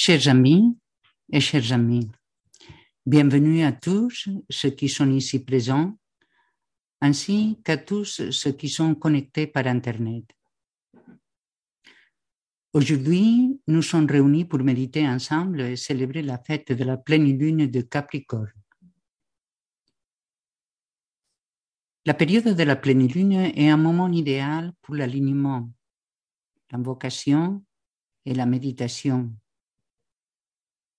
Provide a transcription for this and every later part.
Chers amis et chers amis, bienvenue à tous ceux qui sont ici présents, ainsi qu'à tous ceux qui sont connectés par Internet. Aujourd'hui, nous sommes réunis pour méditer ensemble et célébrer la fête de la pleine lune de Capricorne. La période de la pleine lune est un moment idéal pour l'alignement, l'invocation et la méditation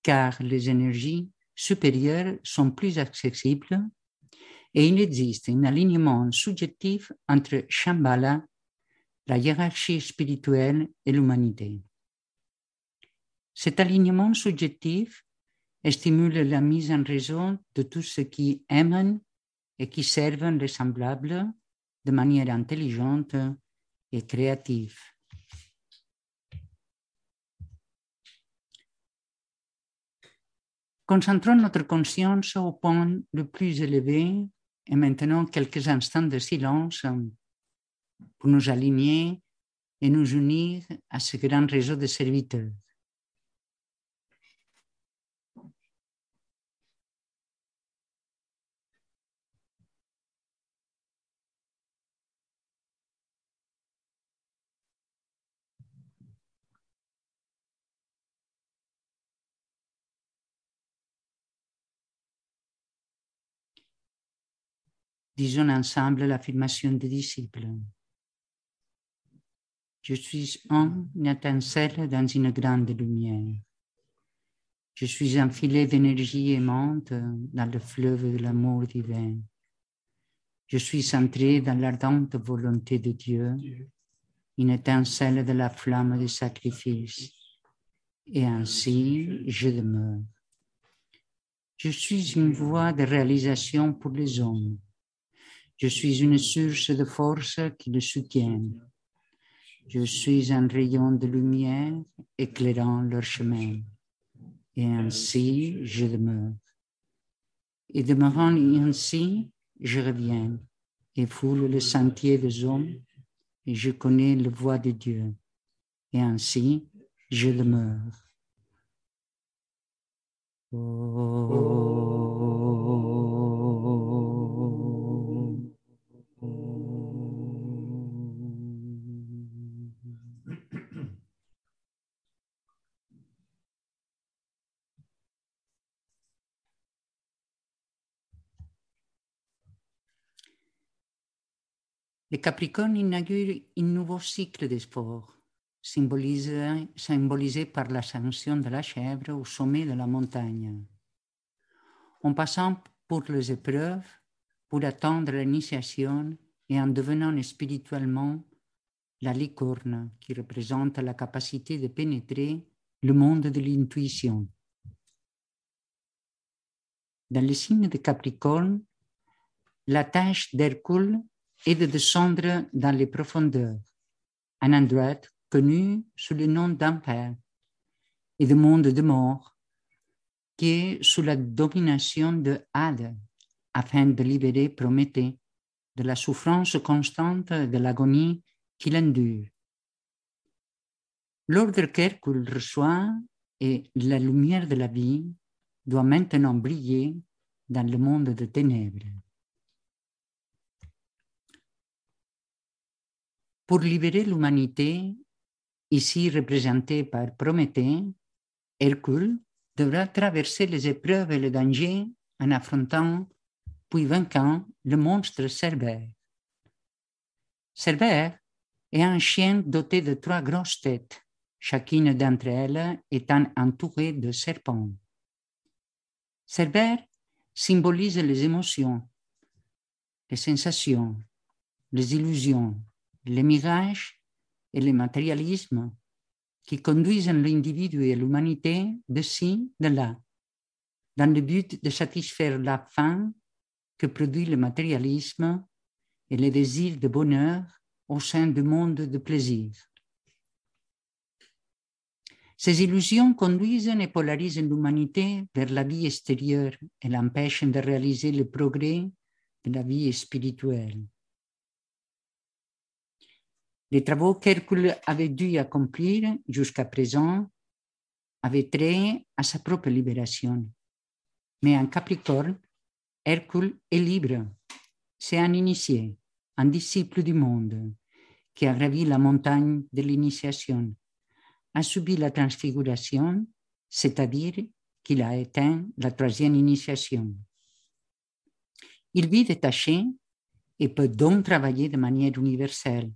car les énergies supérieures sont plus accessibles et il existe un alignement subjectif entre Shambhala, la hiérarchie spirituelle et l'humanité. Cet alignement subjectif stimule la mise en raison de tout ce qui aiment et qui servent les semblables de manière intelligente et créative. Concentrons notre conscience au point le plus élevé et maintenant quelques instants de silence pour nous aligner et nous unir à ce grand réseau de serviteurs. Disons ensemble l'affirmation des disciples. Je suis une étincelle dans une grande lumière. Je suis un filet d'énergie aimante dans le fleuve de l'amour divin. Je suis centré dans l'ardente volonté de Dieu, une étincelle de la flamme du sacrifice. Et ainsi, je demeure. Je suis une voie de réalisation pour les hommes. Je suis une source de force qui le soutient. Je suis un rayon de lumière éclairant leur chemin. Et ainsi, je demeure. Et demeurant ainsi, je reviens et foule le sentier des hommes et je connais la voie de Dieu. Et ainsi, je demeure. Le Capricorne inaugure un nouveau cycle de sport, symbolisé, par l'ascension de la chèvre au sommet de la montagne. En passant pour les épreuves, pour atteindre l'initiation et en devenant spirituellement la licorne qui représente la capacité de pénétrer le monde de l'intuition. Dans le signe de Capricorne, la tâche d'Hercule et de descendre dans les profondeurs, un endroit connu sous le nom d'enfer et de monde de mort, qui est sous la domination de Hades, afin de libérer Prométhée de la souffrance constante de l'agonie qu'il endure. L'ordre qu'Hercule reçoit et la lumière de la vie doit maintenant briller dans le monde de ténèbres. Pour libérer l'humanité, ici représentée par Prométhée, Hercule devra traverser les épreuves et les dangers en affrontant puis vainquant le monstre Cerbère. Cerbère est un chien doté de trois grosses têtes, chacune d'entre elles étant entourée de serpents. Cerbère symbolise les émotions, les sensations, les illusions, les mirages et le matérialisme qui conduisent l'individu et l'humanité de ci, de là, dans le but de satisfaire la faim que produit le matérialisme et le désir de bonheur au sein du monde de plaisir. Ces illusions conduisent et polarisent l'humanité vers la vie extérieure et l'empêchent de réaliser le progrès de la vie spirituelle. Les travaux qu'Hercule avait dû accomplir jusqu'à présent avait trait à sa propre libération. Mais en Capricorne, Hercule est libre. C'est un initié, un disciple du monde, qui a gravi la montagne de l'initiation, a subi la transfiguration, c'est-à-dire qu'il a éteint la troisième initiation. Il vit détaché et peut donc travailler de manière universelle,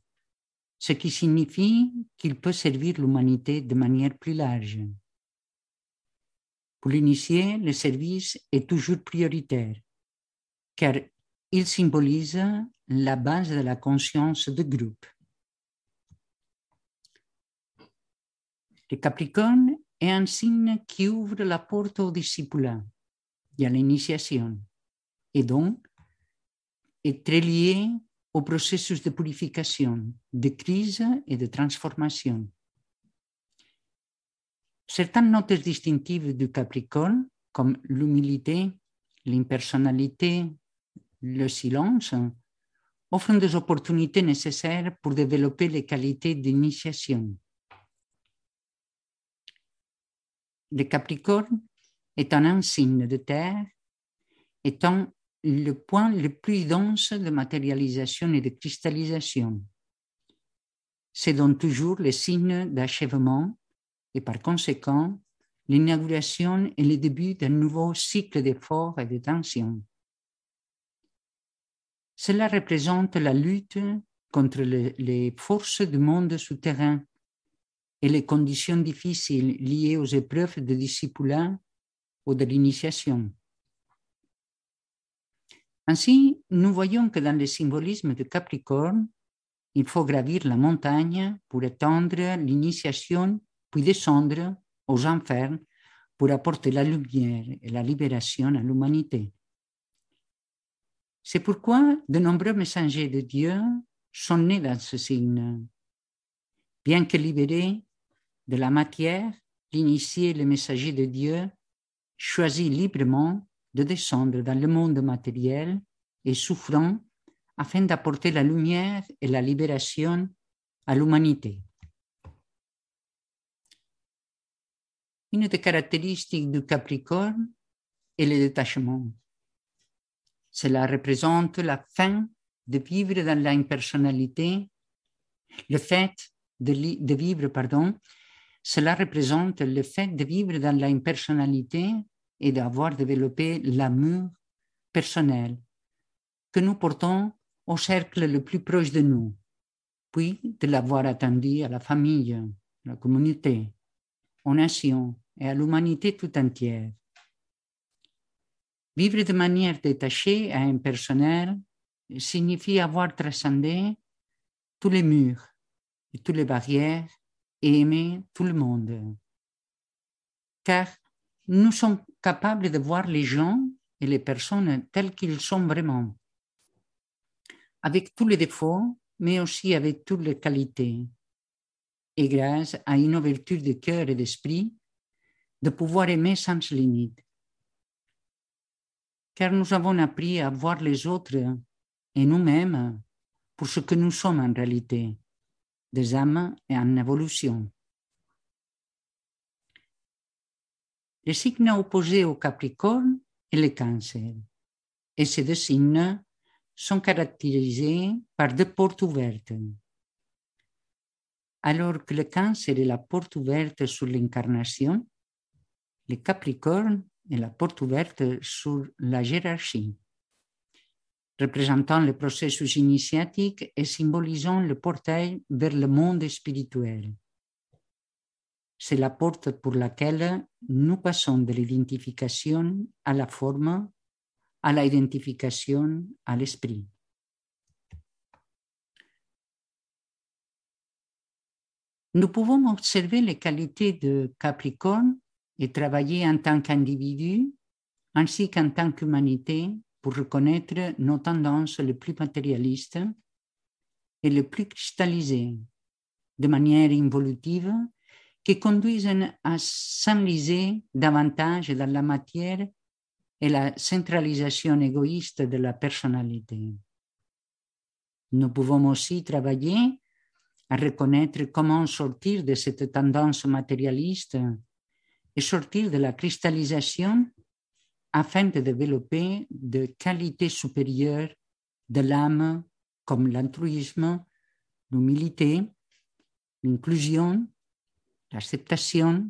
ce qui signifie qu'il peut servir l'humanité de manière plus large. Pour l'initié, le service est toujours prioritaire, car il symbolise la base de la conscience de groupe. Le Capricorne est un signe qui ouvre la porte au discipulat et à l'initiation, et donc est très lié au processus de purification, de crise et de transformation. Certaines notes distinctives du Capricorne, comme l'humilité, l'impersonnalité, le silence, offrent des opportunités nécessaires pour développer les qualités d'initiation. Le Capricorne est un signe de terre, étant le point le plus dense de matérialisation et de cristallisation. C'est donc toujours le signe d'achèvement et par conséquent l'inauguration et le début d'un nouveau cycle d'efforts et de tensions. Cela représente la lutte contre les forces du monde souterrain et les conditions difficiles liées aux épreuves de discipulat ou de l'initiation. Ainsi, nous voyons que dans le symbolisme de Capricorne, il faut gravir la montagne pour étendre l'initiation puis descendre aux enfers pour apporter la lumière et la libération à l'humanité. C'est pourquoi de nombreux messagers de Dieu sont nés dans ce signe. Bien que libérés de la matière, l'initié, le messager de Dieu, choisit librement de descendre dans le monde matériel et souffrant afin d'apporter la lumière et la libération à l'humanité. Une des caractéristiques du Capricorne est le détachement. Cela représente la fin de vivre dans l'impersonnalité, le fait de, vivre, pardon, cela représente le fait de vivre dans l'impersonnalité et d'avoir développé l'amour personnel que nous portons au cercle le plus proche de nous, puis de l'avoir attendu à la famille, à la communauté, aux nations, et à l'humanité tout entière. Vivre de manière détachée et impersonnelle signifie avoir transcendé tous les murs et toutes les barrières et aimer tout le monde. Car nous sommes capables de voir les gens et les personnes tels qu'ils sont vraiment, avec tous les défauts, mais aussi avec toutes les qualités. Et grâce à une ouverture de cœur et d'esprit, de pouvoir aimer sans limite. Car nous avons appris à voir les autres et nous-mêmes pour ce que nous sommes en réalité, des âmes en évolution. Le signe opposé au Capricorne est le Cancer. Et ces deux signes sont caractérisés par deux portes ouvertes. Alors que le Cancer est la porte ouverte sur l'incarnation, le Capricorne est la porte ouverte sur la hiérarchie, représentant le processus initiatique et symbolisant le portail vers le monde spirituel. C'est la porte pour laquelle nous passons de l'identification à la forme, à l'identification à l'esprit. Nous pouvons observer les qualités de Capricorne et travailler en tant qu'individu ainsi qu'en tant qu'humanité pour reconnaître nos tendances les plus matérialistes et les plus cristallisées, de manière involutive, qui conduisent à s'enliser davantage dans la matière et la centralisation égoïste de la personnalité. Nous pouvons aussi travailler à reconnaître comment sortir de cette tendance matérialiste et sortir de la cristallisation afin de développer de qualités supérieures de l'âme comme l'altruisme, l'humilité, l'inclusion, l'acceptation,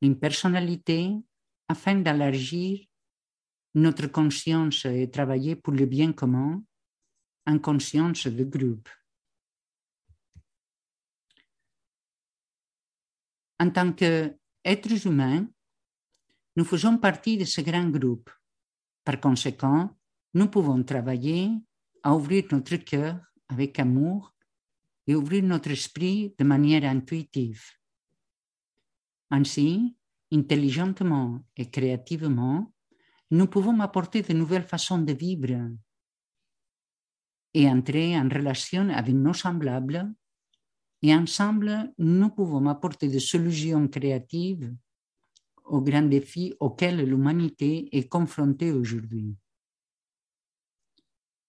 l'impersonnalité, afin d'élargir notre conscience et travailler pour le bien commun en conscience de groupe. En tant qu'êtres humains, nous faisons partie de ce grand groupe. Par conséquent, nous pouvons travailler à ouvrir notre cœur avec amour et ouvrir notre esprit de manière intuitive. Ainsi, intelligemment et créativement, nous pouvons apporter de nouvelles façons de vivre et entrer en relation avec nos semblables et ensemble, nous pouvons apporter des solutions créatives aux grands défis auxquels l'humanité est confrontée aujourd'hui.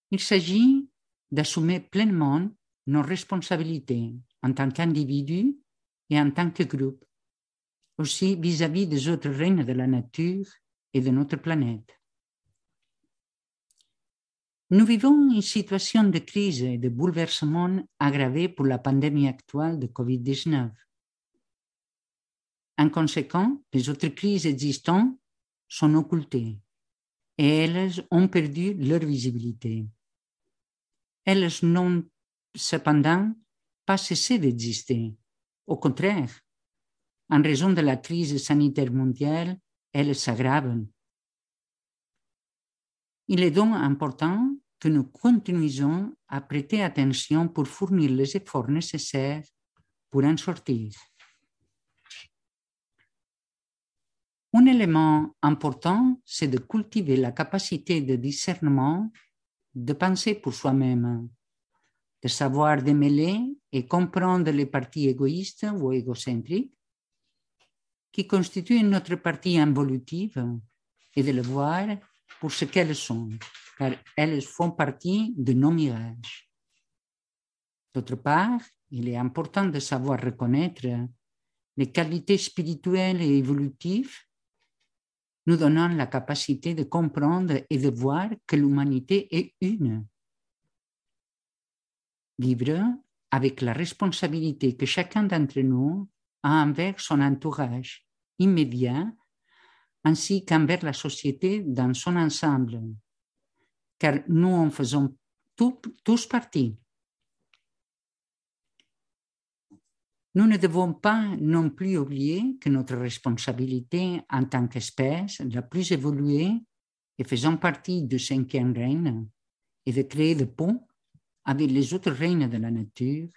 Il s'agit d'assumer pleinement nos responsabilités en tant qu'individus et en tant que groupe, aussi vis-à-vis des autres règnes de la nature et de notre planète. Nous vivons une situation de crise et de bouleversement aggravée pour la pandémie actuelle de COVID-19. En conséquence, les autres crises existantes sont occultées et elles ont perdu leur visibilité. Elles n'ont cependant pas cessé d'exister. Au contraire, en raison de la crise sanitaire mondiale, elles s'aggravent. Il est donc important que nous continuions à prêter attention pour fournir les efforts nécessaires pour en sortir. Un élément important, c'est de cultiver la capacité de discernement, de penser pour soi-même, de savoir démêler et comprendre les parties égoïstes ou égocentriques qui constituent notre partie involutive et de le voir pour ce qu'elles sont, car elles font partie de nos mirages. D'autre part, il est important de savoir reconnaître les qualités spirituelles et évolutives nous donnant la capacité de comprendre et de voir que l'humanité est une. Vivre avec la responsabilité que chacun d'entre nous a envers son entourage immédiat ainsi qu'envers la société dans son ensemble, car nous en faisons tous partie. Nous ne devons pas non plus oublier que notre responsabilité en tant qu'espèce la plus évoluée et faisant partie du cinquième règne est de créer des ponts avec les autres règnes de la nature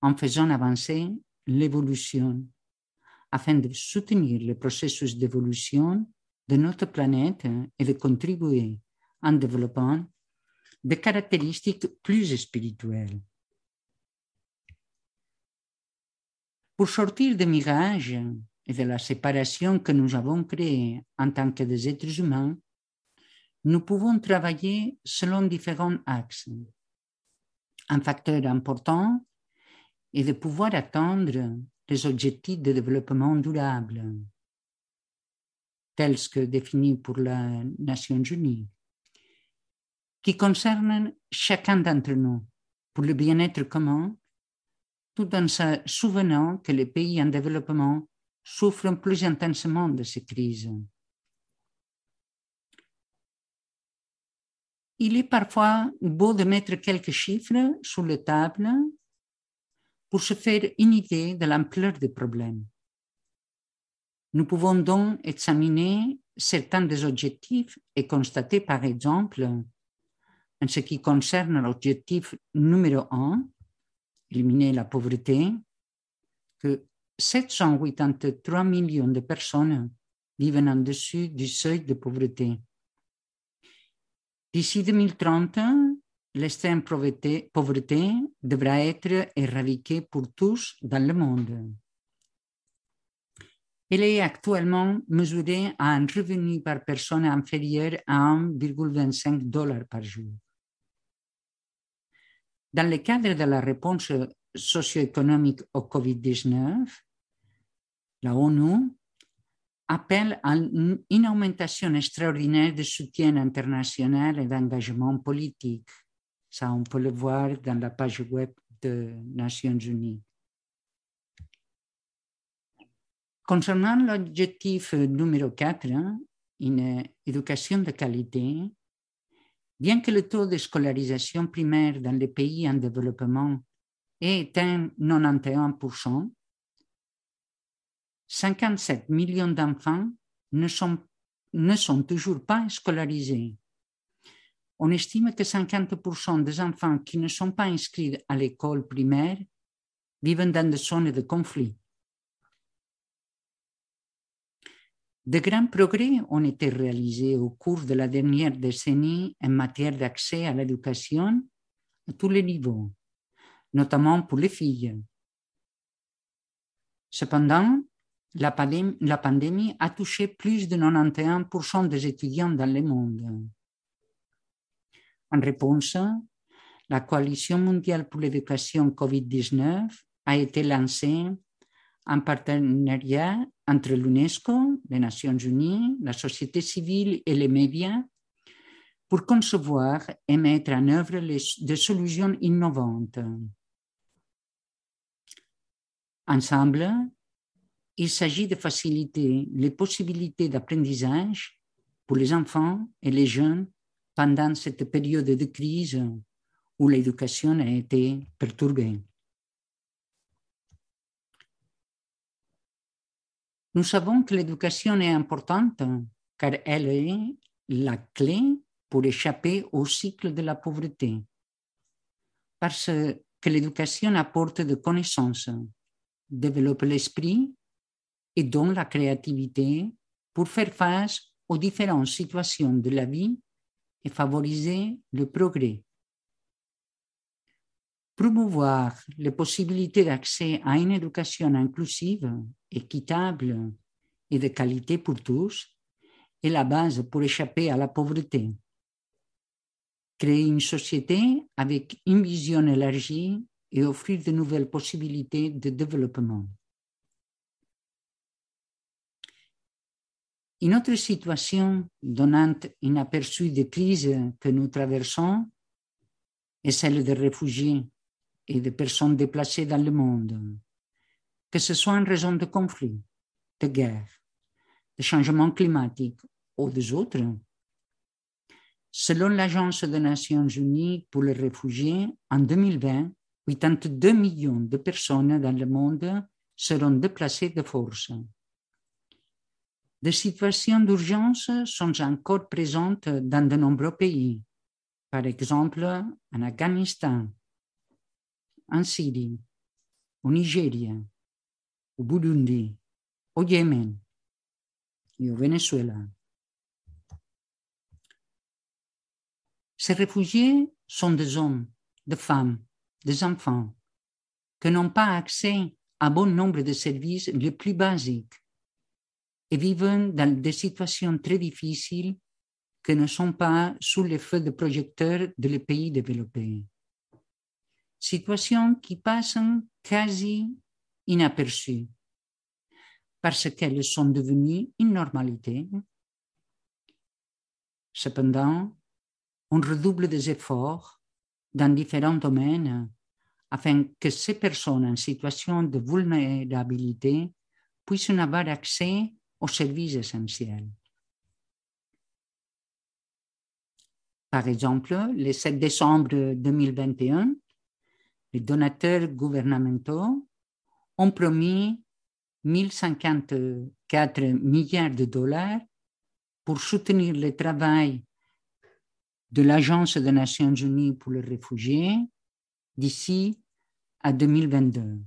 en faisant avancer l'évolution afin de soutenir le processus d'évolution de notre planète et de contribuer en développant des caractéristiques plus spirituelles. Pour sortir des mirages et de la séparation que nous avons créée en tant que des êtres humains, nous pouvons travailler selon différents axes. Un facteur important est de pouvoir atteindre les objectifs de développement durable, tels que définis pour les Nations Unies, qui concernent chacun d'entre nous pour le bien-être commun tout en se souvenant que les pays en développement souffrent plus intensément de ces crises. Il est parfois beau de mettre quelques chiffres sur la table pour se faire une idée de l'ampleur des problèmes. Nous pouvons donc examiner certains des objectifs et constater, par exemple, en ce qui concerne l'objectif numéro un, éliminer la pauvreté, que 783 millions de personnes vivent en dessus du seuil de pauvreté. D'ici 2030, l'extrême pauvreté, pauvreté devra être éradiquée pour tous dans le monde. Elle est actuellement mesurée à un revenu par personne inférieur à 1,25 dollars par jour. Dans le cadre de la réponse socio-économique au COVID-19, La ONU appelle à une augmentation extraordinaire de soutien international et d'engagement politique. Ça, on peut le voir dans la page web des Nations Unies. Concernant l'objectif numéro 4, hein, une éducation de qualité, bien que le taux de scolarisation primaire dans les pays en développement ait atteint 91%, 57 millions d'enfants ne sont, toujours pas scolarisés. On estime que 50% des enfants qui ne sont pas inscrits à l'école primaire vivent dans des zones de conflit. De grands progrès ont été réalisés au cours de la dernière décennie en matière d'accès à l'éducation à tous les niveaux, notamment pour les filles. Cependant, la pandémie, a touché plus de 91% des étudiants dans le monde. En réponse, la Coalition mondiale pour l'éducation COVID-19 a été lancée en partenariat entre l'UNESCO, les Nations Unies, la société civile et les médias pour concevoir et mettre en œuvre des solutions innovantes. Ensemble, il s'agit de faciliter les possibilités d'apprentissage pour les enfants et les jeunes pendant cette période de crise où l'éducation a été perturbée. Nous savons que l'éducation est importante car elle est la clé pour échapper au cycle de la pauvreté. Parce que l'éducation apporte des connaissances, développe l'esprit et donne la créativité pour faire face aux différentes situations de la vie et favoriser le progrès. Promouvoir les possibilités d'accès à une éducation inclusive, équitable et de qualité pour tous est la base pour échapper à la pauvreté. Créer une société avec une vision élargie et offrir de nouvelles possibilités de développement. Une autre situation donnant un aperçu des crises que nous traversons est celle des réfugiés et des personnes déplacées dans le monde, que ce soit en raison de conflits, de guerres, de changements climatiques ou des autres. Selon l'Agence des Nations Unies pour les réfugiés, en 2020, 82 millions de personnes dans le monde seront déplacées de force. Des situations d'urgence sont encore présentes dans de nombreux pays, par exemple en Afghanistan, en Syrie, au Nigeria, au Burundi, au Yémen et au Venezuela. Ces réfugiés sont des hommes, des femmes, des enfants qui n'ont pas accès à bon nombre de services les plus basiques et vivent dans des situations très difficiles qui ne sont pas sous les feux de projecteurs des pays développés situations qui passent quasi inaperçues parce qu'elles sont devenues une normalité. Cependant, on redouble des efforts dans différents domaines afin que ces personnes en situation de vulnérabilité puissent avoir accès aux services essentiels. Par exemple, le 7 décembre 2021, les donateurs gouvernementaux ont promis 1054 milliards de dollars pour soutenir le travail de l'Agence des Nations Unies pour les réfugiés d'ici à 2022.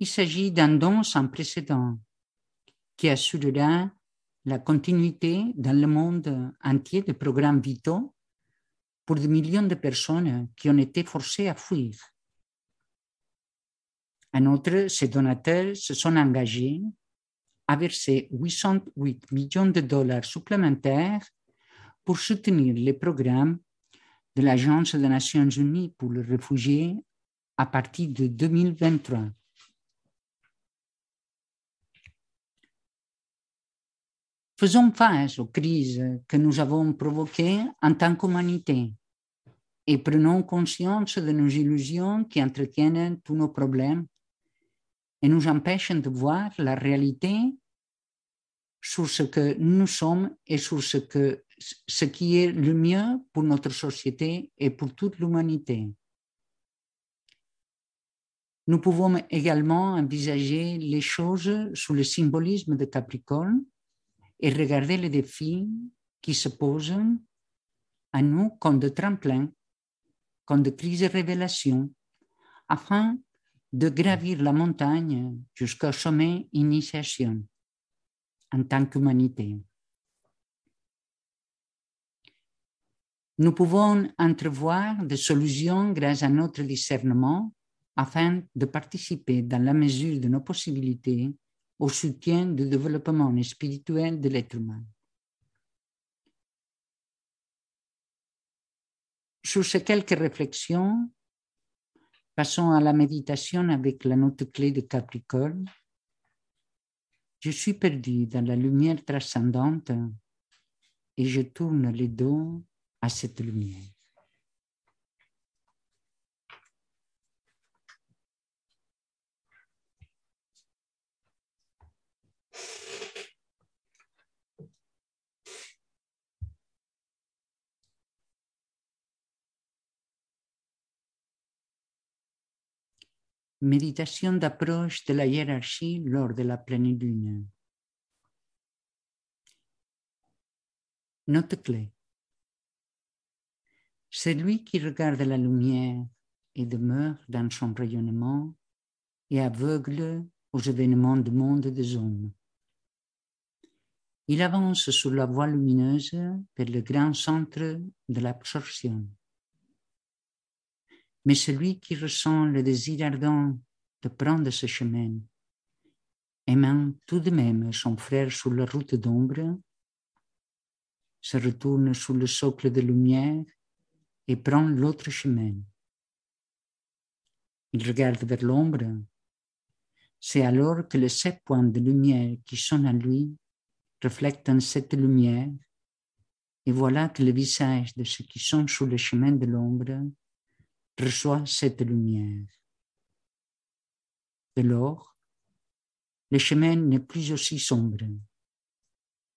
Il s'agit d'un don sans précédent qui assurera la continuité dans le monde entier de programmes vitaux pour des millions de personnes qui ont été forcées à fuir. En outre, ces donateurs se sont engagés à verser 808 millions de dollars supplémentaires pour soutenir les programmes de l'Agence des Nations Unies pour les réfugiés à partir de 2023. Faisons face aux crises que nous avons provoquées en tant qu'humanité et prenons conscience de nos illusions qui entretiennent tous nos problèmes et nous empêchent de voir la réalité sur ce que nous sommes et sur ce, que, ce qui est le mieux pour notre société et pour toute l'humanité. Nous pouvons également envisager les choses sous le symbolisme de Capricorne et regarder les défis qui se posent à nous comme de tremplins, comme de crises de révélation, afin de gravir la montagne jusqu'au sommet initiation en tant qu'humanité. Nous pouvons entrevoir des solutions grâce à notre discernement afin de participer dans la mesure de nos possibilités au soutien du développement spirituel de l'être humain. Sur ces quelques réflexions, passons à la méditation avec la note clé de Capricorne je suis perdu dans la lumière transcendante et je tourne les dos à cette lumière. Méditation d'approche de la hiérarchie lors de la pleine lune. Note clé. Celui qui regarde la lumière et demeure dans son rayonnement est aveugle aux événements du monde des hommes. Il avance sur la voie lumineuse vers le grand centre de l'absorption. Mais celui qui ressent le désir ardent de prendre ce chemin, aimant tout de même son frère sur la route d'ombre, se retourne sous le socle de lumière et prend l'autre chemin. Il regarde vers l'ombre. C'est alors que les sept points de lumière qui sont à lui reflètent en cette lumière, et voilà que le visage de ceux qui sont sous le chemin de l'ombre reçoit cette lumière. De lors, le chemin n'est plus aussi sombre.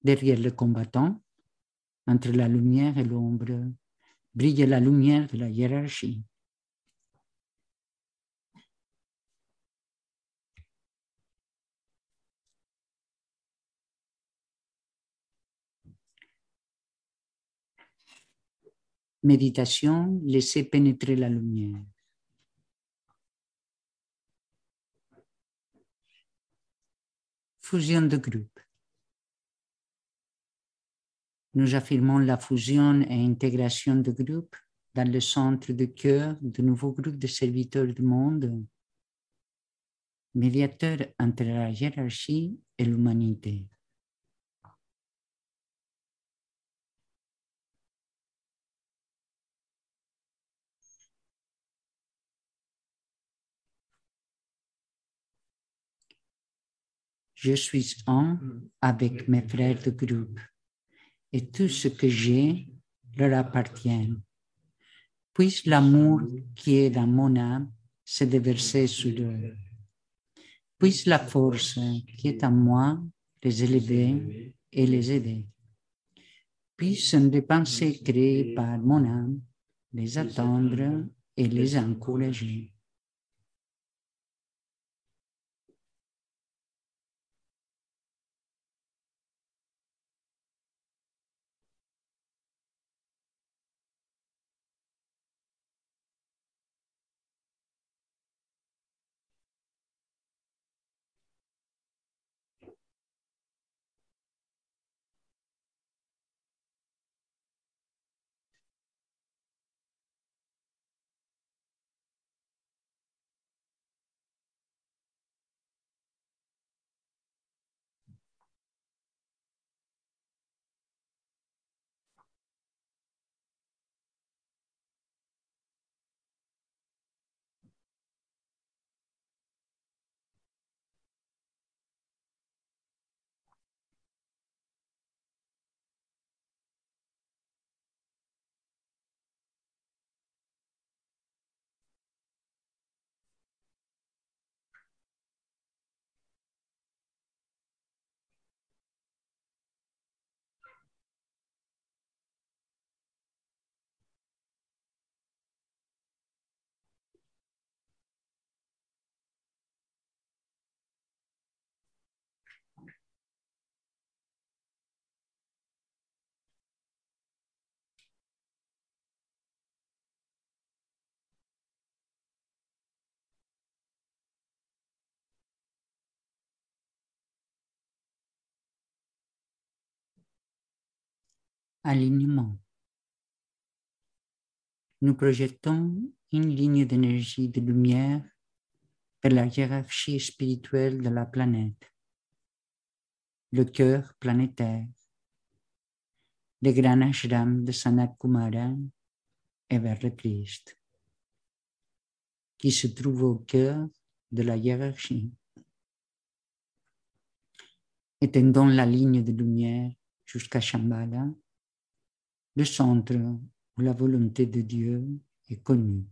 Derrière le combattant, entre la lumière et l'ombre, brille la lumière de la hiérarchie. Méditation, laissez pénétrer la lumière. Fusion de groupe. Nous affirmons la fusion et intégration de groupe dans le centre de cœur de nouveaux groupes de serviteurs du monde, médiateurs entre la hiérarchie et l'humanité. Je suis un avec mes frères de groupe et tout ce que j'ai leur appartient. Puisse l'amour qui est dans mon âme se déverser sur eux. Puisse la force qui est en moi les élever et les aider. Puisse des pensées créées par mon âme les attendre et les encourager. Alignement. Nous projetons une ligne d'énergie de lumière vers la hiérarchie spirituelle de la planète, le cœur planétaire, le grand ashram de Sanat Kumara et vers le Christ, qui se trouve au cœur de la hiérarchie. Étendons la ligne de lumière jusqu'à Shambhala, le centre où la volonté de Dieu est connue.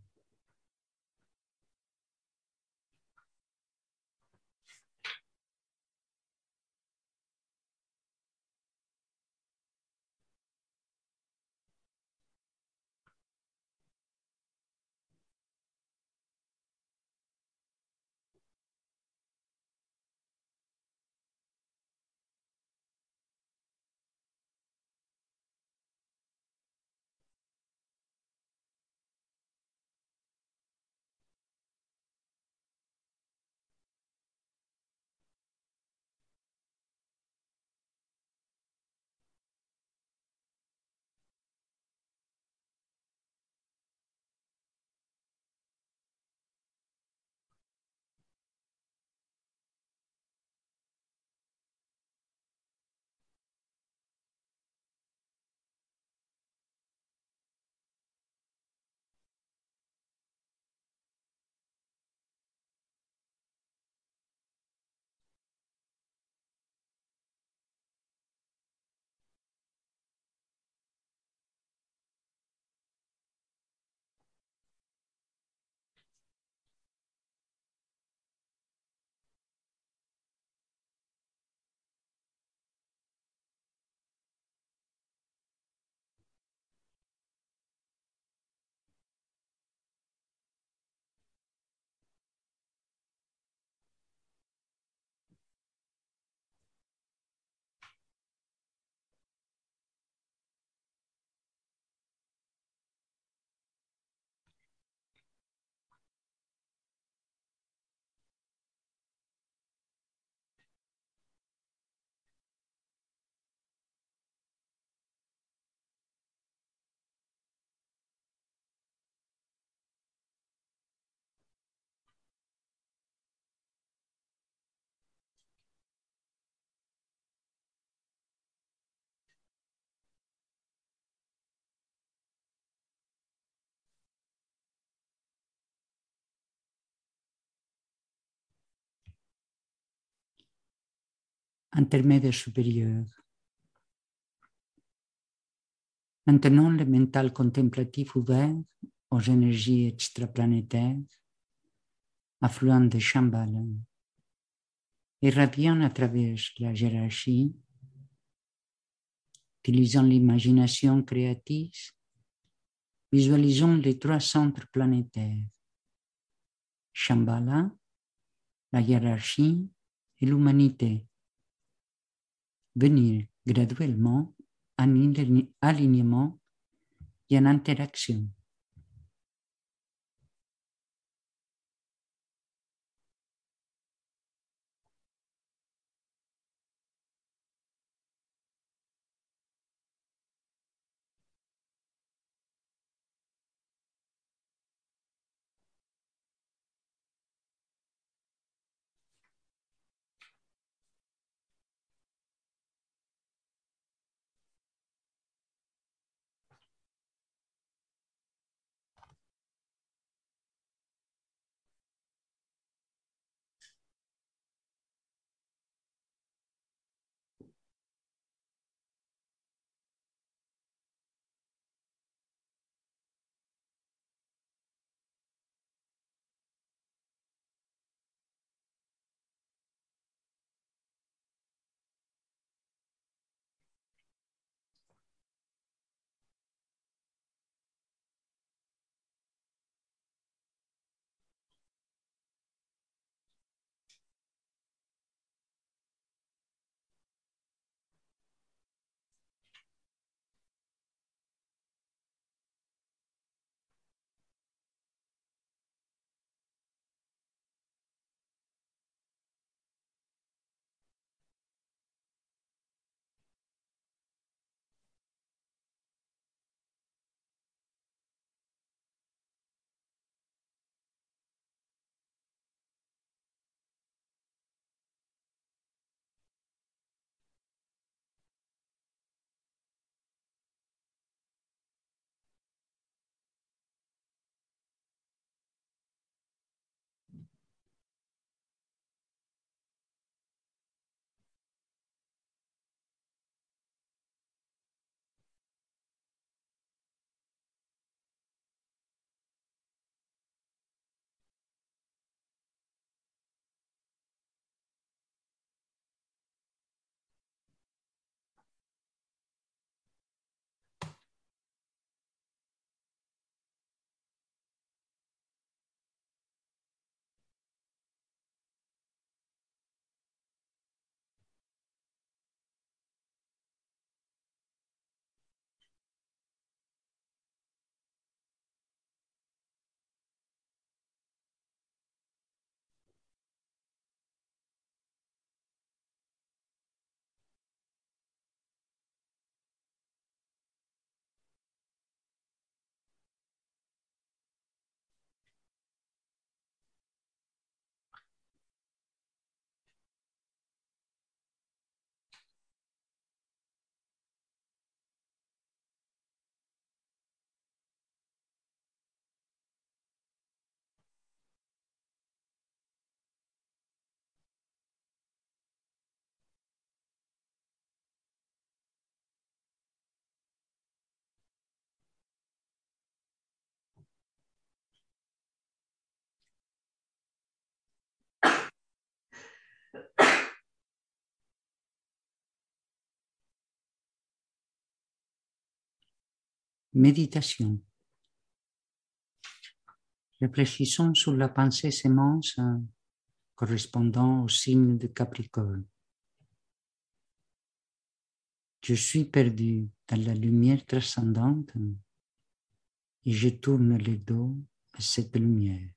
Intermédiaire supérieur. Maintenant, le mental contemplatif ouvert aux énergies extraplanétaires, affluent de Shambhala, irradient à travers la hiérarchie, utilisant l'imagination créative, visualisons les trois centres planétaires, Shambhala, la hiérarchie et l'humanité venir graduellement en alignement et en interaction. Méditation. Réfléchissons sur la pensée sémence euh, correspondant au signe de Capricorne. Je suis perdu dans la lumière transcendante et je tourne le dos à cette lumière.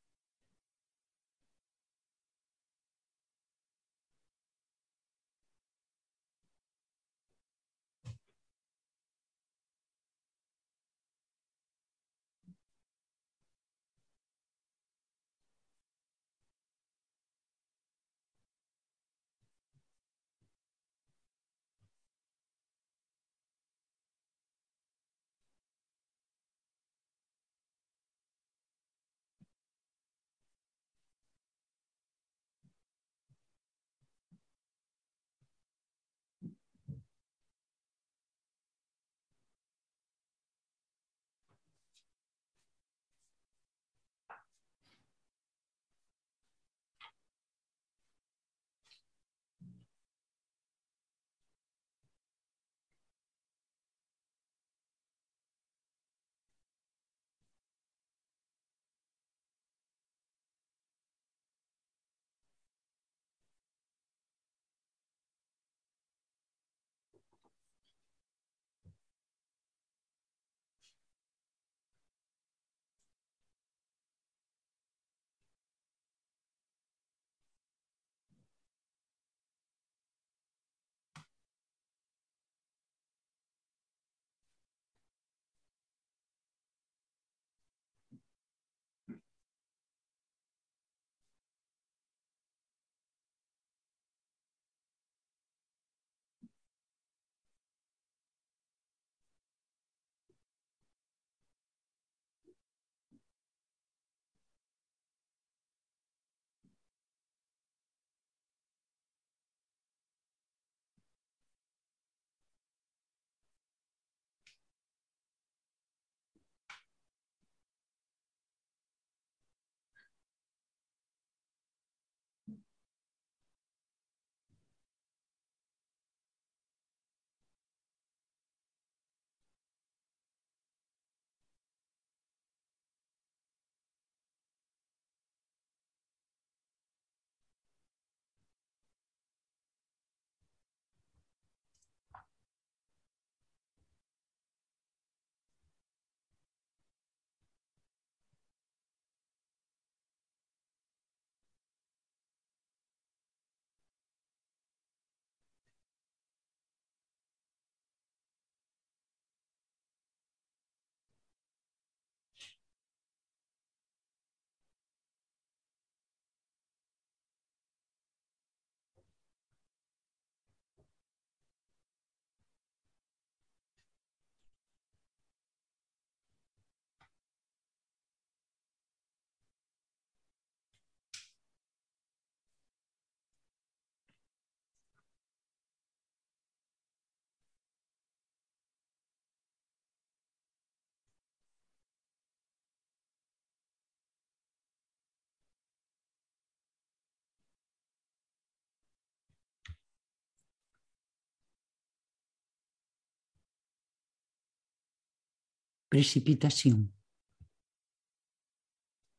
Précipitation.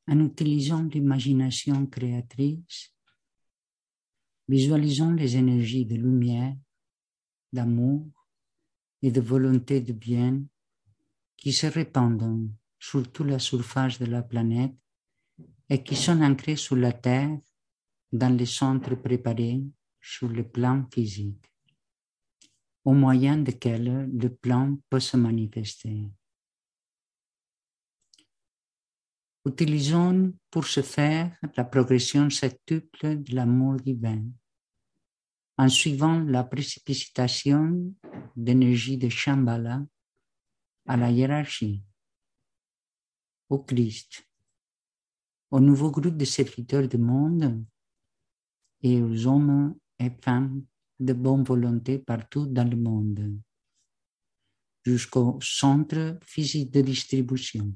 En utilisant l'imagination créatrice, visualisons les énergies de lumière, d'amour et de volonté de bien qui se répandent sur toute la surface de la planète et qui sont ancrées sur la Terre dans les centres préparés sur le plan physique, au moyen desquels le plan peut se manifester. Utilisons pour ce faire la progression septuple de l'amour divin en suivant la précipitation d'énergie de Shambhala à la hiérarchie, au Christ, au nouveau groupe de serviteurs du monde et aux hommes et femmes de bonne volonté partout dans le monde, jusqu'au centre physique de distribution.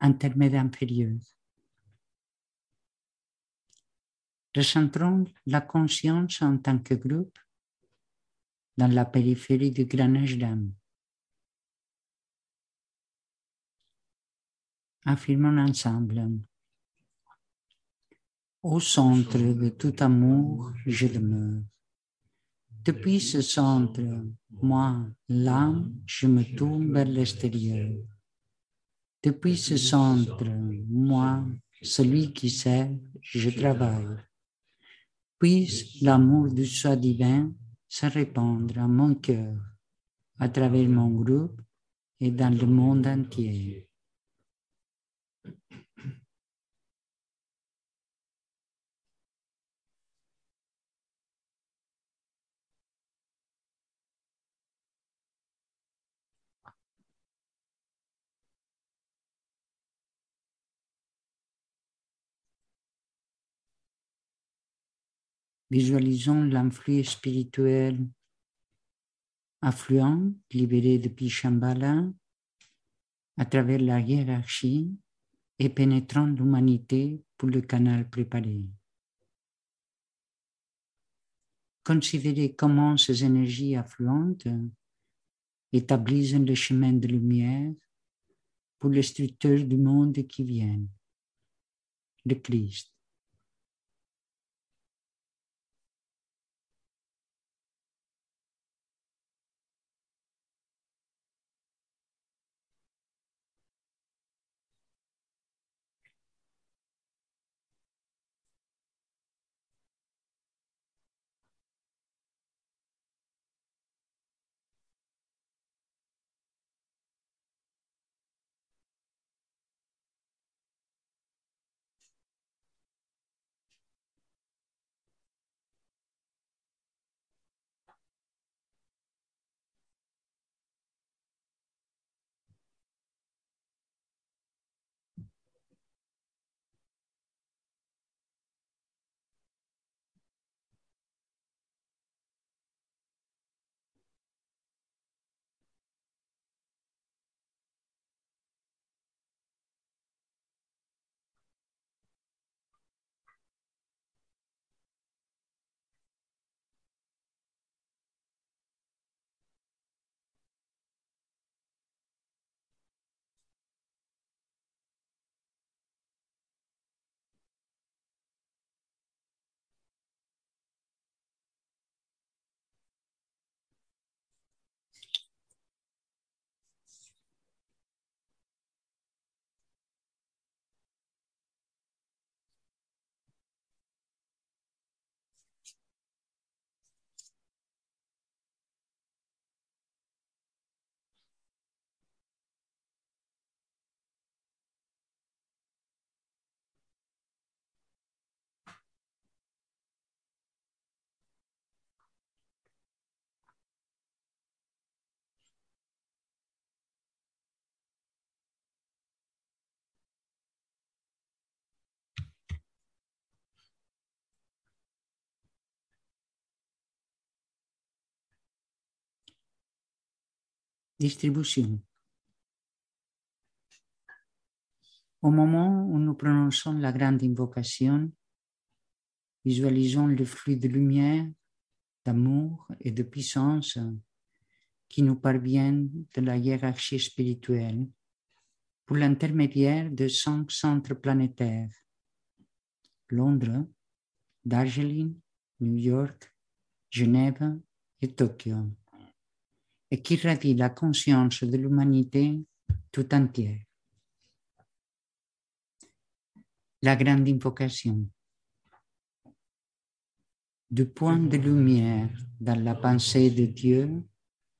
Intermède inférieur. Recentrons la conscience en tant que groupe dans la périphérie du granage d'âme. Affirmons ensemble. Au centre de tout amour, je demeure. Depuis ce centre, moi, l'âme, je me tourne vers l'extérieur. Depuis ce centre, moi, celui qui sert, je travaille. Puisse l'amour du soi divin se répandre à mon cœur, à travers mon groupe et dans le monde entier. Visualisons l'influx spirituel affluent, libéré depuis Shambhala, à travers la hiérarchie et pénétrant l'humanité pour le canal préparé. Considérez comment ces énergies affluentes établissent le chemin de lumière pour les structures du monde qui viennent, le Christ. Distribution. Au moment où nous prononçons la grande invocation, visualisons le flux de lumière, d'amour et de puissance qui nous parviennent de la hiérarchie spirituelle pour l'intermédiaire de cinq centres planétaires, Londres, Darjeeling, New York, Genève et Tokyo et qui ravit la conscience de l'humanité tout entière. La grande invocation. Du point de lumière dans la pensée de Dieu,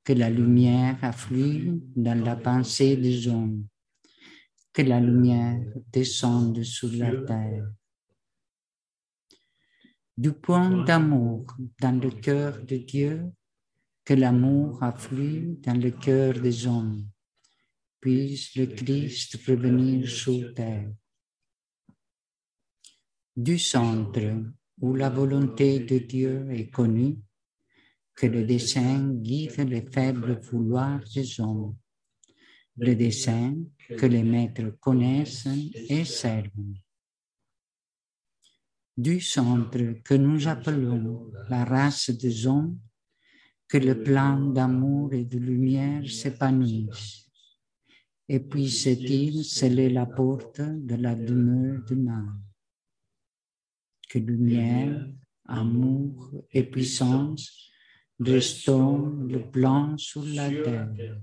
que la lumière afflue dans la pensée des hommes, que la lumière descende sur la terre. Du point d'amour dans le cœur de Dieu, que l'amour afflue dans le cœur des hommes. Puisse le Christ revenir sur terre. Du centre où la volonté de Dieu est connue, que le dessein guide les faibles vouloirs des hommes. le dessein que les maîtres connaissent et servent. Du centre que nous appelons la race des hommes, que le plan d'amour et de lumière s'épanouisse. et puisse-t-il sceller la porte de la demeure du mal. Que lumière, amour et puissance restaurent le plan sur la terre.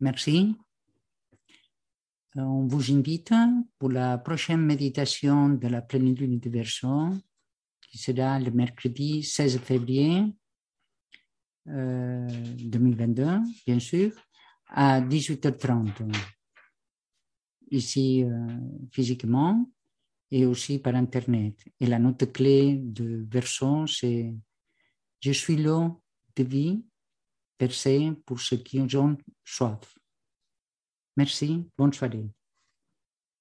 Merci. Euh, on vous invite pour la prochaine méditation de la pleine lune de Verseau, qui sera le mercredi 16 février 2022, euh, bien sûr, à 18h30, ici euh, physiquement et aussi par Internet. Et la note clé de Verseau, c'est Je suis l'eau de vie percée pour ceux qui ont soif. Merci, bonne soirée.